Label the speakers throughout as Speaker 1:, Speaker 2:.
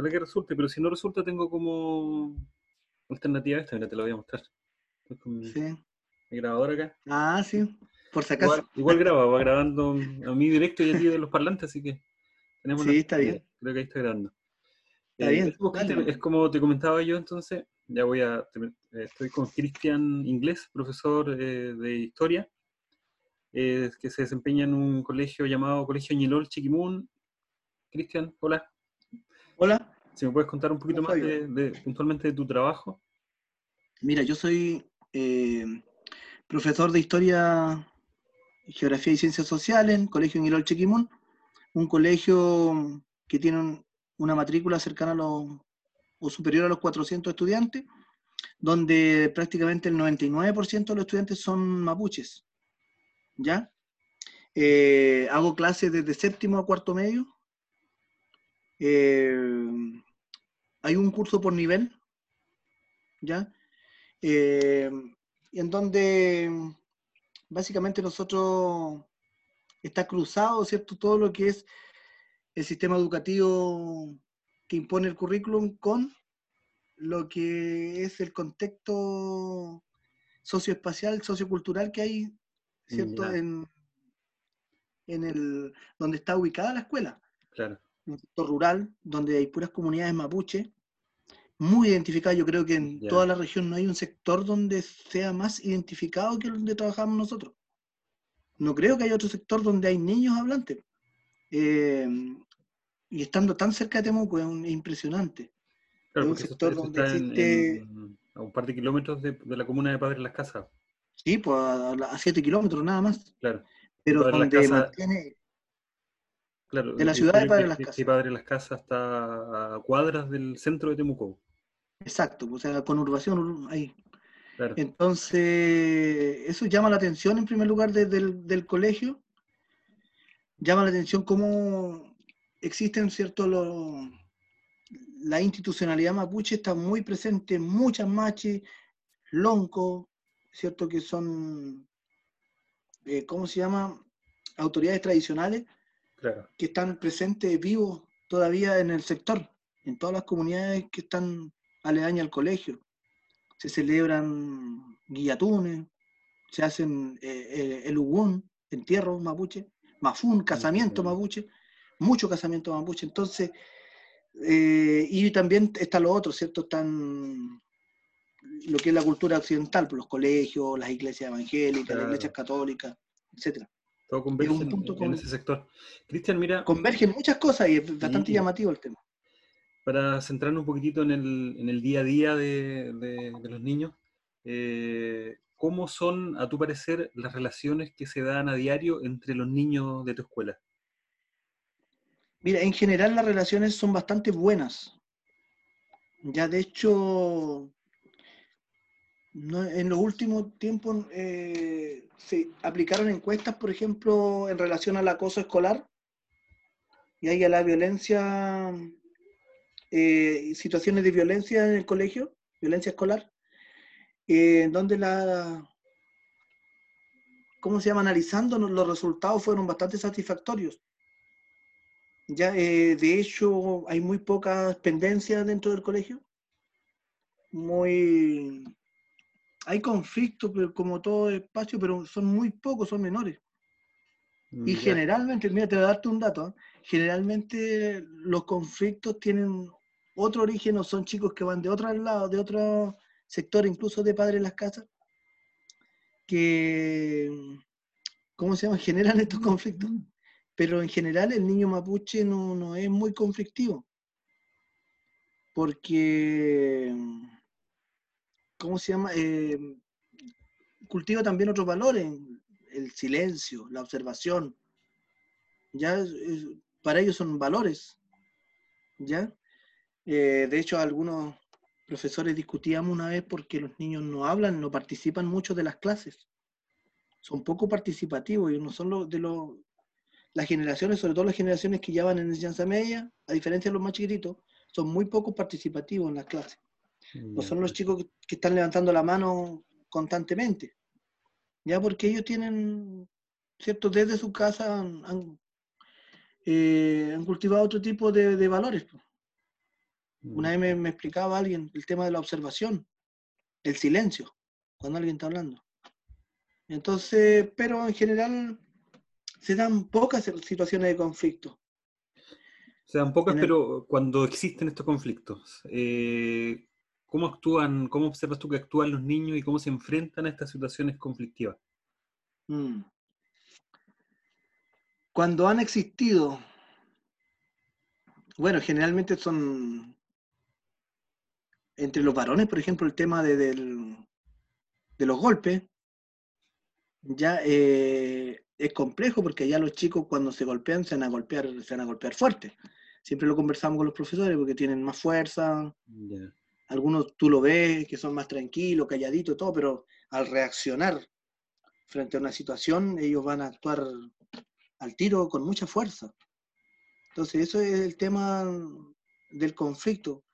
Speaker 1: ojalá que resulte, pero si no resulta, tengo como alternativa esta, mira, te la voy a mostrar. Estoy con mi,
Speaker 2: Sí.
Speaker 1: mi grabador acá.
Speaker 2: Ah, sí. Por si acaso.
Speaker 1: Igual, igual graba, va grabando a mí directo y a ti de los parlantes, así que tenemos
Speaker 2: Sí,
Speaker 1: la-
Speaker 2: está bien.
Speaker 1: Creo que ahí está grabando.
Speaker 2: Está
Speaker 1: Eh,
Speaker 2: bien,
Speaker 1: es como-
Speaker 2: dale.
Speaker 1: Es como te comentaba yo, entonces, ya voy a. eh, Estoy con Cristian Inglés, profesor eh, de historia, eh, que se desempeña en un colegio llamado Colegio Ñilol Chiquimún. Cristian, hola.
Speaker 2: Hola.
Speaker 1: Si me puedes contar un poquito
Speaker 2: ¿Cómo
Speaker 1: más
Speaker 2: soy
Speaker 1: de, de- puntualmente de tu trabajo.
Speaker 2: Mira, yo soy eh, profesor de Historia, Geografía y Ciencias Sociales en Colegio Ñilol Chequimún, un colegio que tiene un- una matrícula cercana a los, o superior a los 400 estudiantes, donde prácticamente el 99% de los estudiantes son mapuches. ¿Ya? Eh, hago clases desde séptimo a cuarto medio. Eh, hay un curso por nivel, ¿ya? Eh, en donde básicamente nosotros está cruzado, ¿cierto? Todo lo que es el sistema educativo que impone el currículum con lo que es el contexto socioespacial, sociocultural que hay, ¿cierto? En, en el donde está ubicada la escuela
Speaker 1: Claro.
Speaker 2: Un sector rural donde hay puras comunidades mapuche, muy identificadas. Yo creo que en toda la región no hay un sector donde sea más identificado que donde trabajamos nosotros. No creo que haya otro sector donde hay niños hablantes. Eh, y estando tan cerca de Temuco es, un- es impresionante.
Speaker 1: Claro,
Speaker 2: un
Speaker 1: eso
Speaker 2: sector
Speaker 1: eso
Speaker 2: donde
Speaker 1: en-
Speaker 2: existe-
Speaker 1: en- a un par de kilómetros de, de la comuna de Padre Las Casas.
Speaker 2: Sí, pues a, a 7 kilómetros nada más.
Speaker 1: Claro.
Speaker 2: Pero donde mantiene.
Speaker 1: Claro,
Speaker 2: De la ciudad de Padre Las Casas.
Speaker 1: que Padre Las Casas está a cuadras del centro de Temuco.
Speaker 2: Exacto, o sea, conurbación ahí.
Speaker 1: Claro.
Speaker 2: Entonces, eso llama la atención en primer lugar desde el del colegio. Llama la atención cómo existen, ¿cierto? Lo- la institucionalidad mapuche está muy presente en muchas machi, lonco, ¿cierto? Que son, eh, ¿cómo se llama? Autoridades tradicionales
Speaker 1: Claro.
Speaker 2: que están presentes vivos todavía en el sector, en todas las comunidades que están aledañas al colegio. Se celebran guillatunes, se hacen eh, eh, el ugún, entierros mapuche, mafún, casamiento mapuche, mucho casamiento mapuche. Entonces, eh, y también está lo otro, ¿cierto? Están lo que es la cultura occidental, pues, los colegios, las iglesias evangélicas,
Speaker 1: Claro.
Speaker 2: las iglesias católicas, etcétera.
Speaker 1: Todo converge en,
Speaker 2: punto
Speaker 1: en
Speaker 2: con-
Speaker 1: ese sector. Cristian, mira,
Speaker 2: Convergen muchas cosas y es bastante llamativo el tema.
Speaker 1: para centrarnos un poquitito en el, en el día a día de, de- de los niños, eh, ¿cómo son, a tu parecer, las relaciones que se dan a diario entre los niños de tu escuela?
Speaker 2: Mira, en general las relaciones son bastante buenas. Ya de hecho, no- en los últimos tiempos eh, se aplicaron encuestas, por ejemplo, en relación al acoso escolar y ahí a la violencia, eh, situaciones de violencia en el colegio, violencia escolar, eh, donde la, ¿cómo se llama? Analizando los resultados fueron bastante satisfactorios. Ya, eh, de hecho, hay muy pocas pendencias dentro del colegio. Muy. Hay conflictos, pero como todo espacio, pero son muy pocos, son menores. Y
Speaker 1: Ya,
Speaker 2: generalmente, mira, te voy a darte un dato. ¿eh? Generalmente los conflictos tienen otro origen o son chicos que van de otro lado, de otro sector, incluso de padres en las casas, que, ¿cómo se llama? Generan estos conflictos. Pero en general el niño mapuche no, no es muy conflictivo. Porque, ¿cómo se llama? Eh, cultiva también otros valores, el silencio, la observación. Ya para ellos son valores. ¿Ya? Eh, de hecho, algunos profesores discutíamos una vez porque los niños no hablan, no participan mucho de las clases. Son poco participativos y no son de los las generaciones, sobre todo las generaciones que ya van en enseñanza media, a diferencia de los más chiquititos, son muy poco participativos en las clases. No son los chicos que, que están levantando la mano constantemente. Ya porque ellos tienen, ¿cierto? Desde su casa han, han, eh, han cultivado otro tipo de, de valores. Una vez me, explicaba alguien el tema de la observación, el silencio, cuando alguien está hablando. Entonces, pero en general se dan pocas situaciones de conflicto.
Speaker 1: Se dan pocas, pero cuando existen estos conflictos, eh, ¿cómo actúan, cómo observas tú que actúan los niños y cómo se enfrentan a estas situaciones conflictivas? Mm.
Speaker 2: Cuando han existido, bueno, generalmente son entre los varones, por ejemplo, el tema de, de los golpes, ya eh, es complejo porque ya los chicos cuando se golpean se van a golpear, se van a golpear fuerte. Siempre lo conversamos con los profesores porque tienen más fuerza. Algunos tú lo ves que son más tranquilos, calladitos, todo, pero al reaccionar frente a una situación, ellos van a actuar al tiro con mucha fuerza. Entonces, eso es el tema del conflicto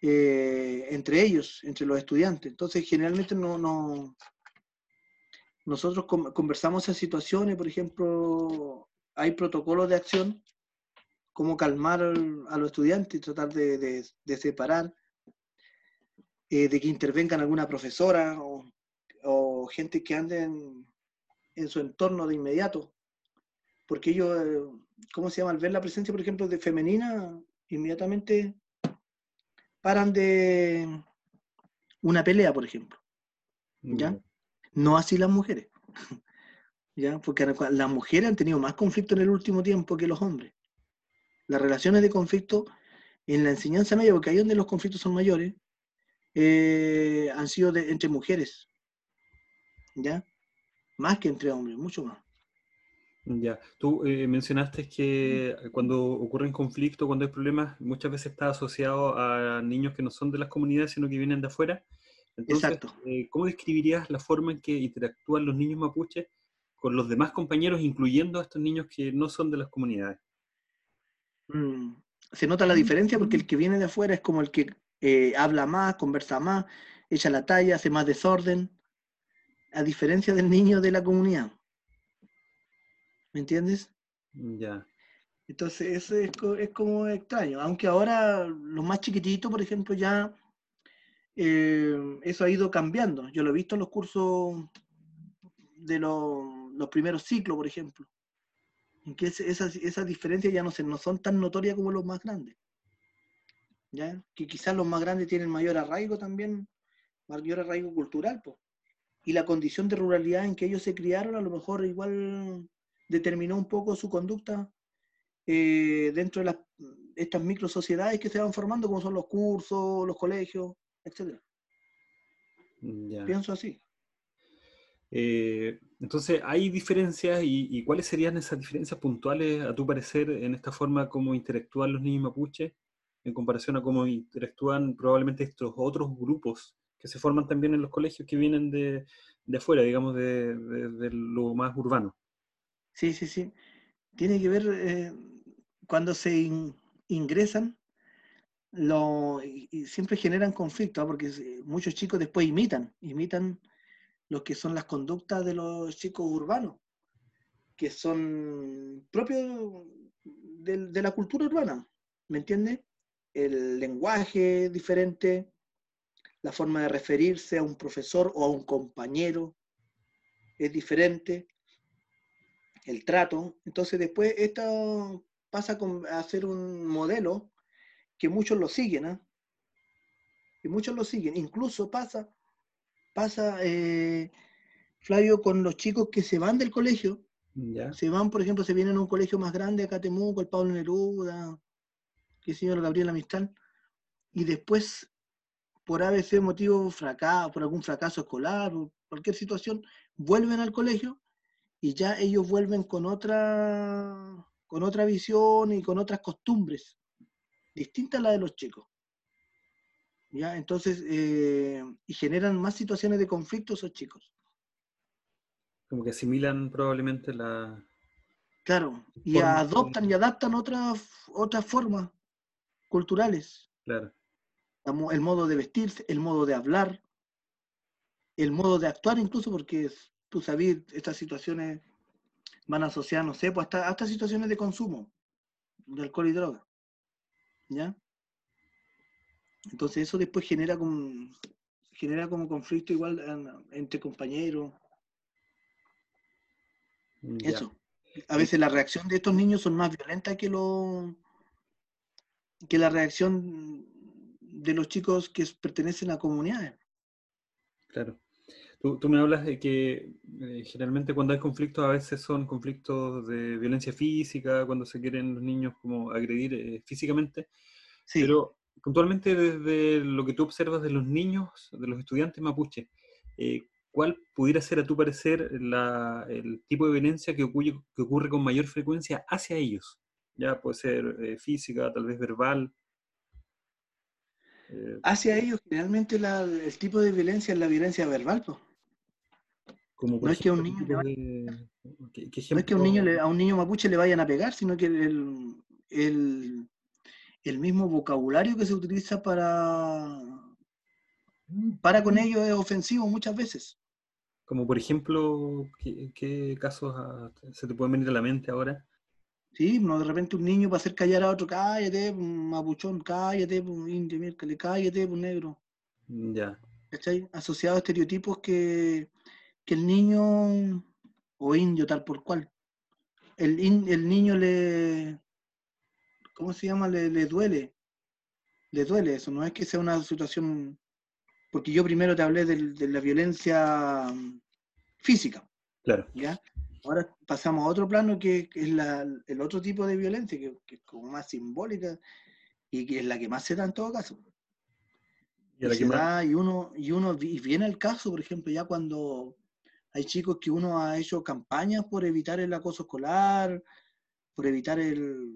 Speaker 2: eh, entre ellos, entre los estudiantes. Entonces, generalmente no, no nosotros conversamos en situaciones, por ejemplo, hay protocolos de acción, cómo calmar a los estudiantes y tratar de, separar, eh, de que intervengan alguna profesora o, gente que ande en, su entorno de inmediato. Porque ellos, eh, ¿cómo se llama? Al ver la presencia, por ejemplo, de femenina, inmediatamente paran de una pelea, por ejemplo. ¿Ya? No así las mujeres. ¿Ya? Porque las mujeres han tenido más conflicto en el último tiempo que los hombres. Las relaciones de conflicto en la enseñanza media, porque ahí donde los conflictos son mayores, eh, han sido entre mujeres. ¿Ya? Más que entre hombres, mucho más.
Speaker 1: Ya, tú eh, mencionaste que cuando ocurren conflictos, cuando hay problemas, muchas veces está asociado a niños que no son de las comunidades, sino que vienen de afuera. Exacto. Eh, ¿cómo describirías la forma en que interactúan los niños mapuches con los demás compañeros, incluyendo a estos niños que no son de las comunidades?
Speaker 2: Mm, se nota la diferencia porque el que viene de afuera es como el que eh, habla más, conversa más, echa la talla, hace más desorden, a diferencia del niño de la comunidad. ¿Me entiendes?
Speaker 1: Ya.
Speaker 2: Entonces, eso es, es, como extraño. Aunque ahora los más chiquititos, por ejemplo, ya eh, eso ha ido cambiando. Yo lo he visto en los cursos de los, primeros ciclos, por ejemplo, en que esas, esas diferencias ya no, se, no son tan notorias como los más grandes. ¿Ya? Que quizás los más grandes tienen mayor arraigo también, mayor arraigo cultural. pues Y la condición de ruralidad en que ellos se criaron, a lo mejor igual determinó un poco su conducta eh, dentro de las, estas micro sociedades que se van formando, como son los cursos, los colegios, etc. Pienso así.
Speaker 1: Eh, entonces, ¿hay diferencias y, cuáles serían esas diferencias puntuales, a tu parecer, en esta forma como interactúan los niños mapuches en comparación a cómo interactúan probablemente estos otros grupos que se forman también en los colegios que vienen de, afuera, digamos, de, lo más urbano?
Speaker 2: Sí, sí, sí. Tiene que ver eh, cuando se ingresan lo, y, siempre generan conflicto, ¿ah? porque muchos chicos después imitan, imitan lo que son las conductas de los chicos urbanos, que son propios de, la cultura urbana, ¿me entiendes? El lenguaje diferente, la forma de referirse a un profesor o a un compañero es diferente, el trato. Entonces después esto pasa a ser un modelo que muchos lo siguen, ¿eh? Que muchos lo siguen. Incluso pasa, pasa, eh, Flavio, con los chicos que se van del colegio. Se van, por ejemplo, se vienen a un colegio más grande, acá Temuco, el Pablo Neruda, que señor Gabriel Amistad, y después, por ABC motivo, fracaso, por algún fracaso escolar, o cualquier situación, vuelven al colegio y ya ellos vuelven con otra, con otra visión y con otras costumbres distinta a la de los chicos. ¿Ya? Entonces, eh, y generan más situaciones de conflicto esos chicos.
Speaker 1: Como que asimilan probablemente la...
Speaker 2: Claro, y adoptan y adaptan otras otras formas culturales.
Speaker 1: Claro.
Speaker 2: El modo de vestirse, el modo de hablar, el modo de actuar incluso, porque tú sabes, estas situaciones van asociadas, no sé, pues hasta, hasta situaciones de consumo de alcohol y droga. ¿ya? Entonces eso después genera como, genera como conflicto igual en- entre compañeros.
Speaker 1: Ya.
Speaker 2: Eso. A veces la reacción de estos niños son más violentas que lo que la reacción de los chicos que pertenecen a comunidades.
Speaker 1: Claro. Tú, tú me hablas de que eh, generalmente cuando hay conflictos a veces son conflictos de violencia física, cuando se quieren los niños como agredir eh, físicamente,
Speaker 2: Sí.
Speaker 1: pero puntualmente desde lo que tú observas de los niños, de los estudiantes mapuche, eh, ¿cuál pudiera ser a tu parecer la- el tipo de violencia que ocurre, que ocurre con mayor frecuencia hacia ellos? Ya puede ser eh, física, tal vez verbal. eh,
Speaker 2: Hacia ellos generalmente la- el tipo de violencia es la violencia verbal.
Speaker 1: como por
Speaker 2: no es que a un niño le
Speaker 1: tipos de- ¿qué- qué
Speaker 2: No es que a un, niño
Speaker 1: ejemplo-
Speaker 2: le- a un niño mapuche le vayan a pegar, sino que el, el- el mismo vocabulario que se utiliza para, para con ellos es ofensivo muchas veces.
Speaker 1: Como por ejemplo, ¿qué, qué casos ah, se te pueden venir a la mente ahora?
Speaker 2: Sí, no, de repente un niño para hacer callar a otro, cállate, mapuchón, cállate, un indio, miércoles, cállate, un negro.
Speaker 1: Mm, Ya,
Speaker 2: ¿Cachai? Asociado a estereotipos que, que el niño, o indio tal por cual, el, in- el niño le, ¿cómo se llama? Le, le duele. Le duele eso, no es que sea una situación, porque yo primero te hablé del- de la violencia física,
Speaker 1: claro.
Speaker 2: ¿ya? Ahora pasamos a otro plano que, que es la- el otro tipo de violencia, que, que es como más simbólica y que es la que más se da en todo caso.
Speaker 1: Y la
Speaker 2: Y
Speaker 1: que
Speaker 2: se
Speaker 1: más-
Speaker 2: da, y uno, y uno y viene el caso, por ejemplo, ya cuando hay chicos que uno ha hecho campañas por evitar el acoso escolar, por evitar el,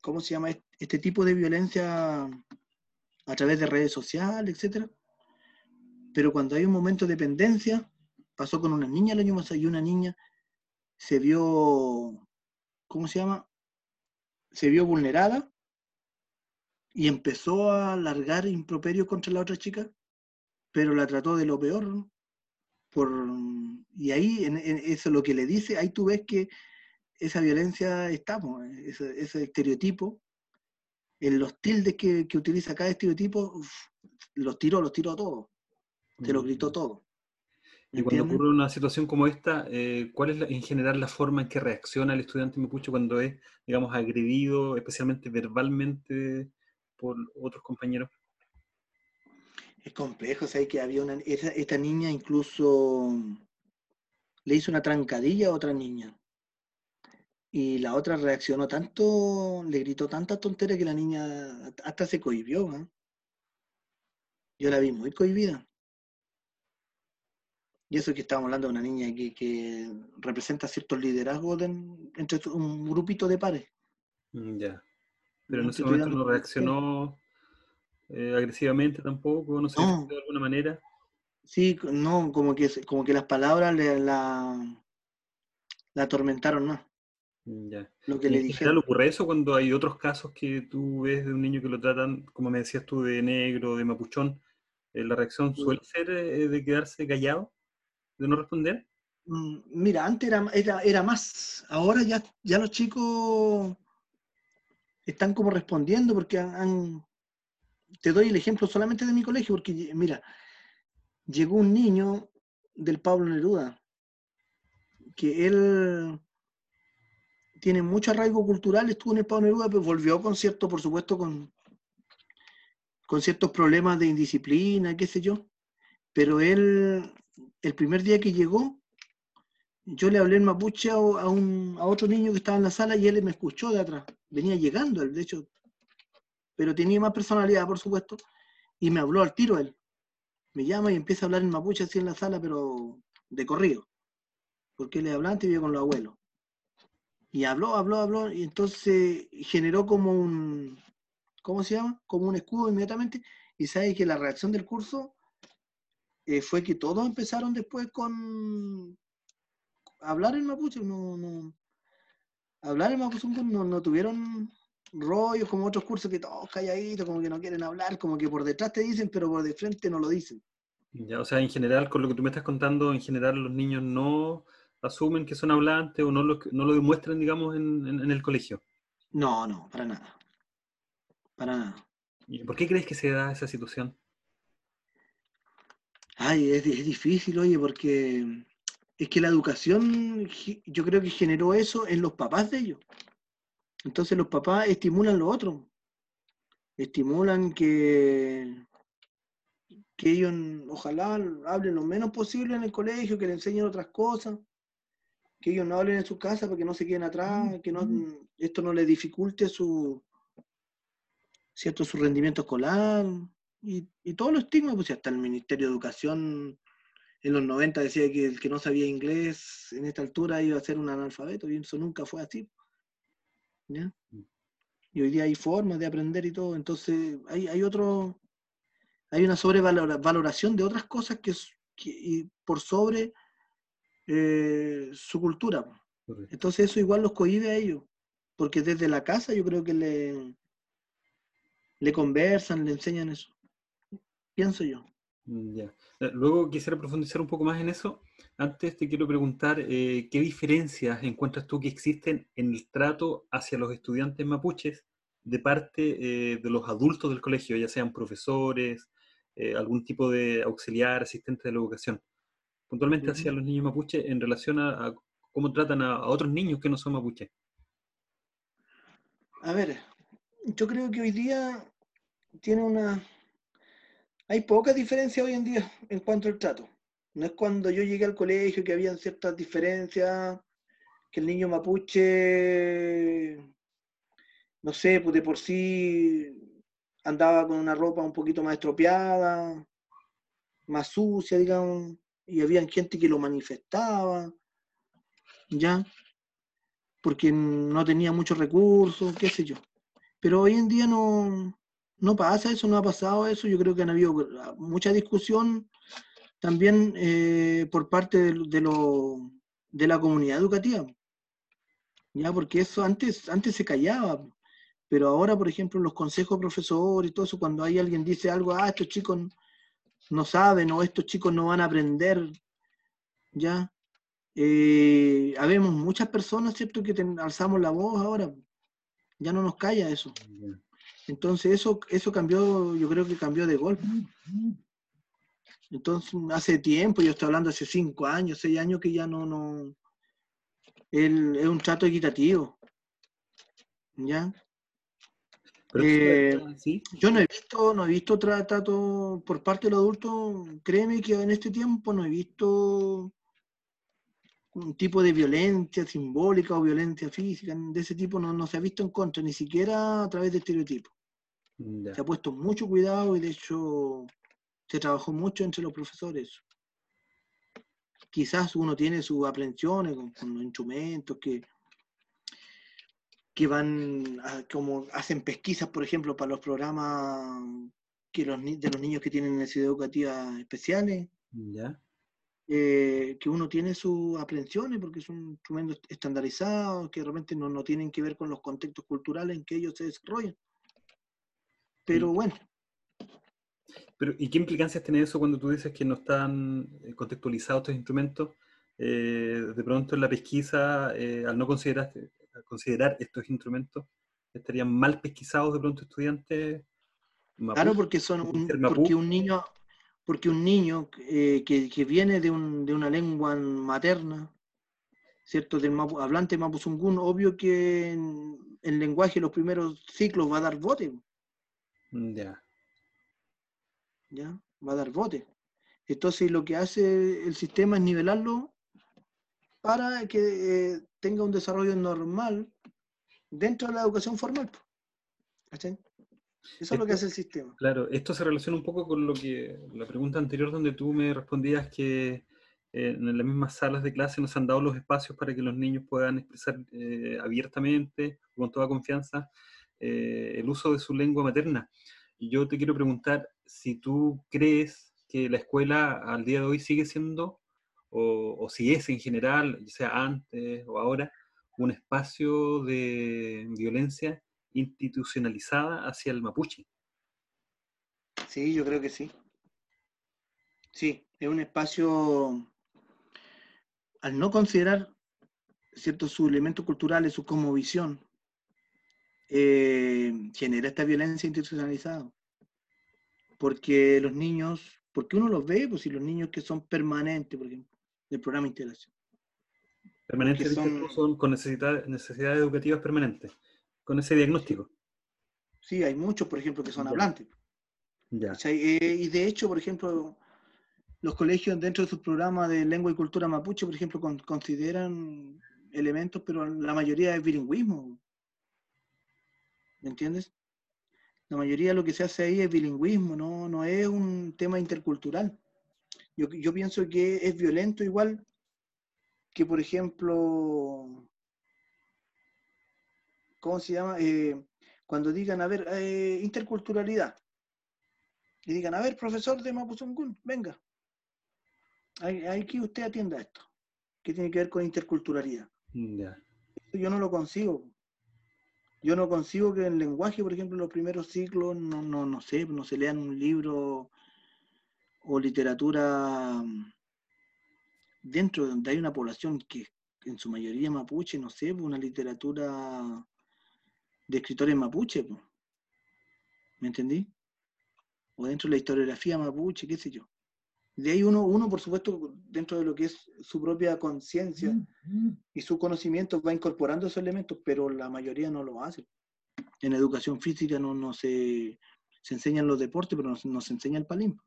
Speaker 2: ¿cómo se llama? Est- Este tipo de violencia a través de redes sociales, etcétera. Pero cuando hay un momento de dependencia, pasó con una niña el año pasado y una niña se vio, ¿cómo se llama? Se vio vulnerada y empezó a largar improperios contra la otra chica, pero la trató de lo peor. Por, y ahí, en, en eso lo que le dice, ahí tú ves que esa violencia está, ese, ese estereotipo, en los tildes que, que utiliza cada estereotipo, los tiró, los tiró todos, te lo gritó todo.
Speaker 1: Y cuando ocurre una situación como esta, eh, ¿cuál es la- en general la forma en que reacciona el estudiante mapuche cuando es, digamos, agredido, especialmente verbalmente, por otros compañeros?
Speaker 2: Es complejo, ¿sabes? Que había una, esa- esta niña incluso le hizo una trancadilla a otra niña. Y la otra reaccionó tanto, le gritó tanta tontería que la niña hasta se cohibió. ¿ah? Yo la vi muy cohibida. Y eso que estamos hablando de una niña que, que representa ciertos liderazgos de- entre un grupito de pares.
Speaker 1: Mm, Ya. Pero en
Speaker 2: No
Speaker 1: ese
Speaker 2: te estoy
Speaker 1: momento no reaccionó eh, agresivamente tampoco, no
Speaker 2: No.
Speaker 1: defendió de alguna manera.
Speaker 2: Sí, no, como que, como que las palabras le, la, la atormentaron más.
Speaker 1: Mm, Ya.
Speaker 2: Lo que
Speaker 1: ¿Y
Speaker 2: le
Speaker 1: en ocurre eso cuando hay otros casos que tú ves de un niño que lo tratan, como me decías tú, de negro, de mapuchón? eh, ¿La reacción suele ser eh, de quedarse callado, de no responder?
Speaker 2: Mm, Mira, antes era, era, era más. Ahora ya, ya los chicos están como respondiendo porque han, Te doy el ejemplo solamente de mi colegio, porque mira, llegó un niño del Pablo Neruda, que él tiene mucho arraigo cultural, estuvo en el Pablo Neruda, pero volvió con cierto, por supuesto, con, con ciertos problemas de indisciplina, qué sé yo. Pero él, el primer día que llegó, yo le hablé en mapuche a, un, a otro niño que estaba en la sala y él me escuchó de atrás. Venía llegando, él, de hecho, pero tenía más personalidad, por supuesto, y me habló al tiro él. Me llama y empieza a hablar en mapuche así en la sala, pero de corrido, porque él es hablante y vive con los abuelos. Y habló, habló, habló, y entonces generó como un, ¿cómo se llama? Como un escudo inmediatamente, y sabes que la reacción del curso eh, fue que todos empezaron después con hablar en mapuche, no, no, hablar en mapuche no, no tuvieron rollos como otros cursos que todos calladitos, como que no quieren hablar, como que por detrás te dicen, pero por de frente no lo dicen.
Speaker 1: Ya, o sea, en general, con lo que tú me estás contando, en general los niños no asumen que son hablantes o no lo, no lo demuestran, digamos, en, en- en el colegio.
Speaker 2: No, no, para nada. Para nada.
Speaker 1: ¿Y por qué crees que se da esa situación?
Speaker 2: Ay, es, es difícil, oye, porque es que la educación, yo creo que generó eso en los papás de ellos. Entonces los papás estimulan lo otro. Estimulan que, que ellos ojalá hablen lo menos posible en el colegio, que le enseñen otras cosas, que ellos no hablen en su casa para que no se queden atrás, que no, esto no les dificulte su, cierto, su rendimiento escolar y, y todos los estigmas, pues hasta el Ministerio de Educación en los 90 decía que el que no sabía inglés en esta altura iba a ser un analfabeto, y eso nunca fue así. ¿ya? Y hoy día hay formas de aprender y todo, entonces hay, hay otro, hay una sobrevaloración de otras cosas que, y por sobre eh, su cultura. Entonces eso igual los cohibe a ellos, porque desde la casa yo creo que le, le conversan, le enseñan eso. Pienso yo.
Speaker 1: Mm, ya. Eh, luego quisiera profundizar un poco más en eso. Antes te quiero preguntar, eh, ¿qué diferencias encuentras tú que existen en el trato hacia los estudiantes mapuches de parte eh, de los adultos del colegio, ya sean profesores, algún tipo de auxiliar, asistente de la educación? Puntualmente hacia los niños mapuches en relación a, cómo tratan a, a, otros niños que no son mapuches.
Speaker 2: A ver, yo creo que hoy día tiene una, hay poca diferencia hoy en día en cuanto al trato. No es cuando yo llegué al colegio que habían ciertas diferencias, que el niño mapuche, no sé, pues de por sí andaba con una ropa un poquito más estropeada, más sucia, digamos, y había gente que lo manifestaba, ¿ya? Porque no tenía muchos recursos, qué sé yo. Pero hoy en día no, no pasa eso, no ha pasado eso. Yo creo que han habido mucha discusión también eh, por parte de, lo, de la comunidad educativa. Ya, porque eso antes, antes se callaba, pero ahora, por ejemplo, los consejos profesores y todo eso, cuando hay alguien dice algo, ah, estos chicos no saben o estos chicos no van a aprender, ya. Eh, habemos muchas personas, ¿cierto?, que alzamos la voz ahora. Ya no nos calla eso. Entonces eso, eso cambió, yo creo que cambió de golpe. Entonces, hace tiempo, yo estoy hablando hace cinco años, seis años que ya no, no, él, es un trato equitativo. ¿Ya? Eh, yo no he visto, no he visto trato por parte de los adultos, créeme que en este tiempo no he visto un tipo de violencia simbólica o violencia física, de ese tipo no, no se ha visto en contra, ni siquiera a través de estereotipos. Se ha puesto mucho cuidado y de hecho se trabajó mucho entre los profesores. Quizás uno tiene sus aprensiones con, los instrumentos que, que van, como hacen pesquisas, por ejemplo, para los programas que los, de los niños que tienen necesidades educativas especiales. Eh, que uno tiene sus aprensiones porque son instrumentos estandarizados que realmente no, no tienen que ver con los contextos culturales en que ellos se desarrollan. Pero bueno.
Speaker 1: Pero, ¿Y qué implicancias tiene eso cuando tú dices que no están eh, contextualizados estos instrumentos? Eh, de pronto en la pesquisa, eh, al no considerar, considerar estos instrumentos, estarían mal pesquisados de pronto estudiantes.
Speaker 2: Claro, porque son un, porque un niño, porque un niño que, viene de, un, de, una lengua materna, ¿cierto? Del hablante mapuzungún, obvio que en el lenguaje los primeros ciclos va a dar bote.
Speaker 1: Ya.
Speaker 2: ¿Ya? Va a dar bote. Entonces lo que hace el sistema es nivelarlo para que eh, tenga un desarrollo normal dentro de la educación formal. Eso es lo que hace el sistema.
Speaker 1: Claro, esto se relaciona un poco con lo que la pregunta anterior donde tú me respondías que eh, en las mismas salas de clase nos han dado los espacios para que los niños puedan expresar eh, abiertamente, con toda confianza, eh, el uso de su lengua materna. Y yo te quiero preguntar si tú crees que la escuela al día de hoy sigue siendo, o, si es en general, ya sea antes o ahora, un espacio de violencia institucionalizada hacia el mapuche.
Speaker 2: Sí, yo creo que sí. Sí, es un espacio, al no considerar ciertos sus elementos culturales, su visión eh, genera esta violencia institucionalizada. porque los niños, porque uno los ve, pues si los niños que son permanentes, por ejemplo, del programa de integración.
Speaker 1: Permanentes son, son, con necesidad, necesidades educativas permanentes, con ese diagnóstico.
Speaker 2: Sí, hay muchos, por ejemplo, que son hablantes. Ya. Eh, y de hecho, por ejemplo, los colegios dentro de sus programas de lengua y cultura mapuche, por ejemplo, consideran elementos, pero la mayoría es bilingüismo. ¿Me entiendes? La mayoría de lo que se hace ahí es bilingüismo, no, no es un tema intercultural. Yo, yo pienso que es violento igual que, por ejemplo, ¿cómo se llama? Eh, cuando digan, a ver, eh, interculturalidad, y digan, a ver, profesor de Mapuzungún, venga, hay, que usted atienda esto, que tiene que ver con interculturalidad. Yo no lo consigo. Yo no consigo que en lenguaje, por ejemplo, en los primeros ciclos, no, no, no sé, no se lean un libro o literatura mm, dentro de donde hay una población que en su mayoría mapuche, no sé, una literatura de escritores mapuche. ¿Me entendí? O dentro de la historiografía mapuche, qué sé yo. De ahí uno, uno, por supuesto, dentro de lo que es su propia conciencia y su conocimiento, va incorporando esos elementos, pero la mayoría no lo hace. En educación física no, no se, se enseñan los deportes, pero no, se enseña el palimpo.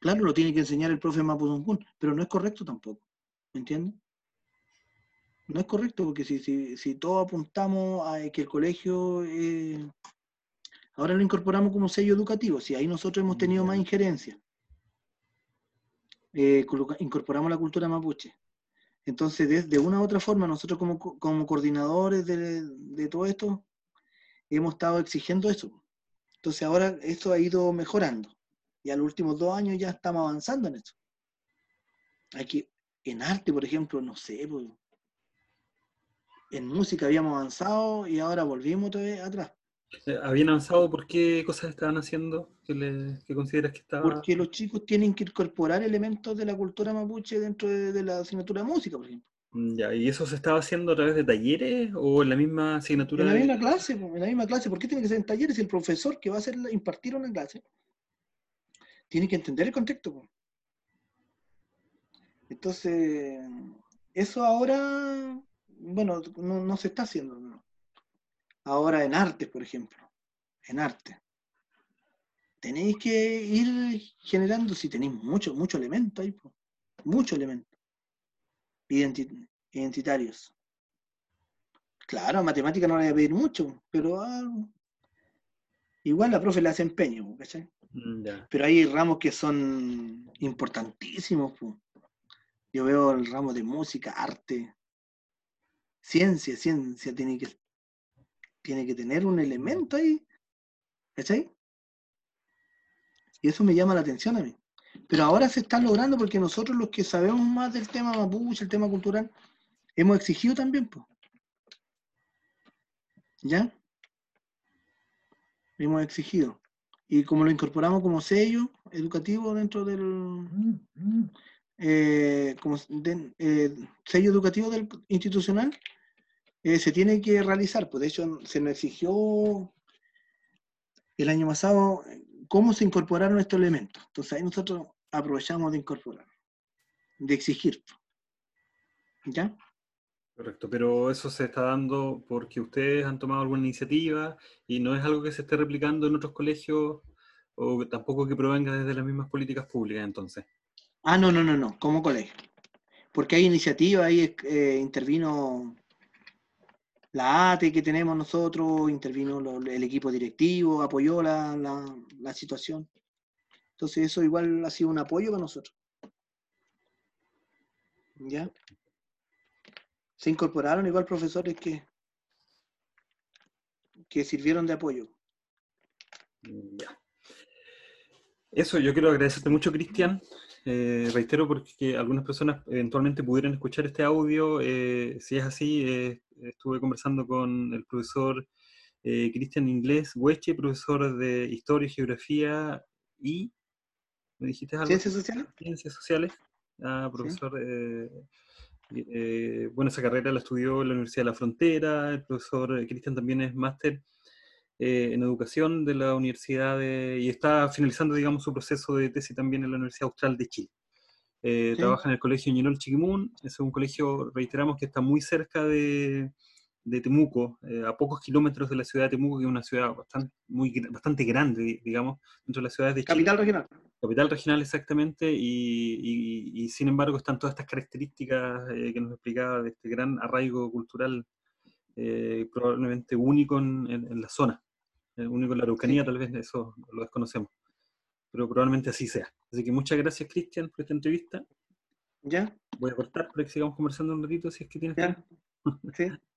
Speaker 2: Claro, lo tiene que enseñar el profe Mapudungun, pero no es correcto tampoco. ¿Me entiendes? No es correcto, porque si, si, si todos apuntamos a que el colegio, eh, ahora lo incorporamos como sello educativo, si ahí nosotros hemos tenido más injerencia eh, incorporamos la cultura mapuche. Entonces, de, una u otra forma, nosotros como, coordinadores de, todo esto, hemos estado exigiendo eso. Entonces, ahora esto ha ido mejorando. Y a los últimos dos años ya estamos avanzando en eso. Aquí, en arte, por ejemplo, no sé, pues, en música habíamos avanzado y ahora volvimos otra vez atrás.
Speaker 1: Eh, ¿Habían avanzado? ¿Por qué cosas estaban haciendo que, consideras que estaban?
Speaker 2: Porque los chicos tienen que incorporar elementos de la cultura mapuche dentro de, la asignatura de música, por ejemplo.
Speaker 1: Mm, ya, ¿y eso se estaba haciendo a través de talleres o en la misma asignatura?
Speaker 2: En la misma clase, en la misma clase. ¿Por qué tiene que ser en talleres? Si el profesor que va a hacer, impartir una clase tiene que entender el contexto. Entonces, eso ahora, bueno, no, no se está haciendo. ¿no? Ahora en arte, por ejemplo, en arte. Tenéis que ir generando, si tenéis mucho, mucho elemento ahí, mucho elemento. identitarios. Claro, matemática no le voy a pedir mucho, pero algo. Igual la profe le hace empeño, ¿cachai? Mm, pero hay ramos que son importantísimos. Yo veo el ramo de música, arte, ciencia, ciencia tiene que tiene que tener un elemento ahí. ¿Cachai? Y eso me llama la atención a mí. Pero ahora se está logrando porque nosotros los que sabemos más del tema mapuche, el tema cultural, hemos exigido también, pues. ¿Ya? Hemos exigido. Y como lo incorporamos como sello educativo dentro del eh, como eh, sello educativo del institucional, eh, se tiene que realizar. Pues de hecho, se nos exigió el año pasado cómo se incorporaron estos elementos. Entonces ahí nosotros aprovechamos de incorporar, de exigir. ¿Ya?
Speaker 1: Correcto, pero eso se está dando porque ustedes han tomado alguna iniciativa y no es algo que se esté replicando en otros colegios o tampoco que provenga desde las mismas políticas públicas entonces.
Speaker 2: Ah, no, no, no, no, como colegio. Porque hay iniciativa, ahí eh, intervino la ATE que tenemos nosotros, intervino el equipo directivo, apoyó la, la, situación. Entonces eso igual ha sido un apoyo para nosotros. ¿Ya? Se incorporaron igual profesores que, que sirvieron de apoyo.
Speaker 1: Ya. Eso, yo quiero agradecerte mucho, Cristian. Eh, reitero porque algunas personas eventualmente pudieran escuchar este audio. Eh, si es así, eh, estuve conversando con el profesor Cristian Inglés Hueche, profesor de Historia y Geografía y... ¿Me dijiste algo?
Speaker 2: Ciencias sociales.
Speaker 1: Ciencias sociales. Ah, profesor... bueno, esa carrera la estudió en la Universidad de la Frontera. El profesor Cristian también es máster eh, en educación de la Universidad de, y está finalizando, digamos, su proceso de tesis también en la Universidad Austral de Chile. Eh, trabaja en el colegio Ñinol Chiquimun, es un colegio, reiteramos, que está muy cerca de, de Temuco, eh, a pocos kilómetros de la ciudad de Temuco, que es una ciudad bastante, muy, bastante grande, digamos, dentro de las ciudades de
Speaker 2: Chile. Capital regional.
Speaker 1: Capital regional, exactamente, y, y, sin embargo están todas estas características que nos explicaba de este gran arraigo cultural, probablemente único en, en la zona único en la Araucanía, tal vez eso lo desconocemos. Pero probablemente así sea. Así que muchas gracias, Cristian, por esta entrevista.
Speaker 2: ¿Ya?
Speaker 1: Voy a cortar para que sigamos conversando un ratito si es que tienes tiempo.
Speaker 2: Sí.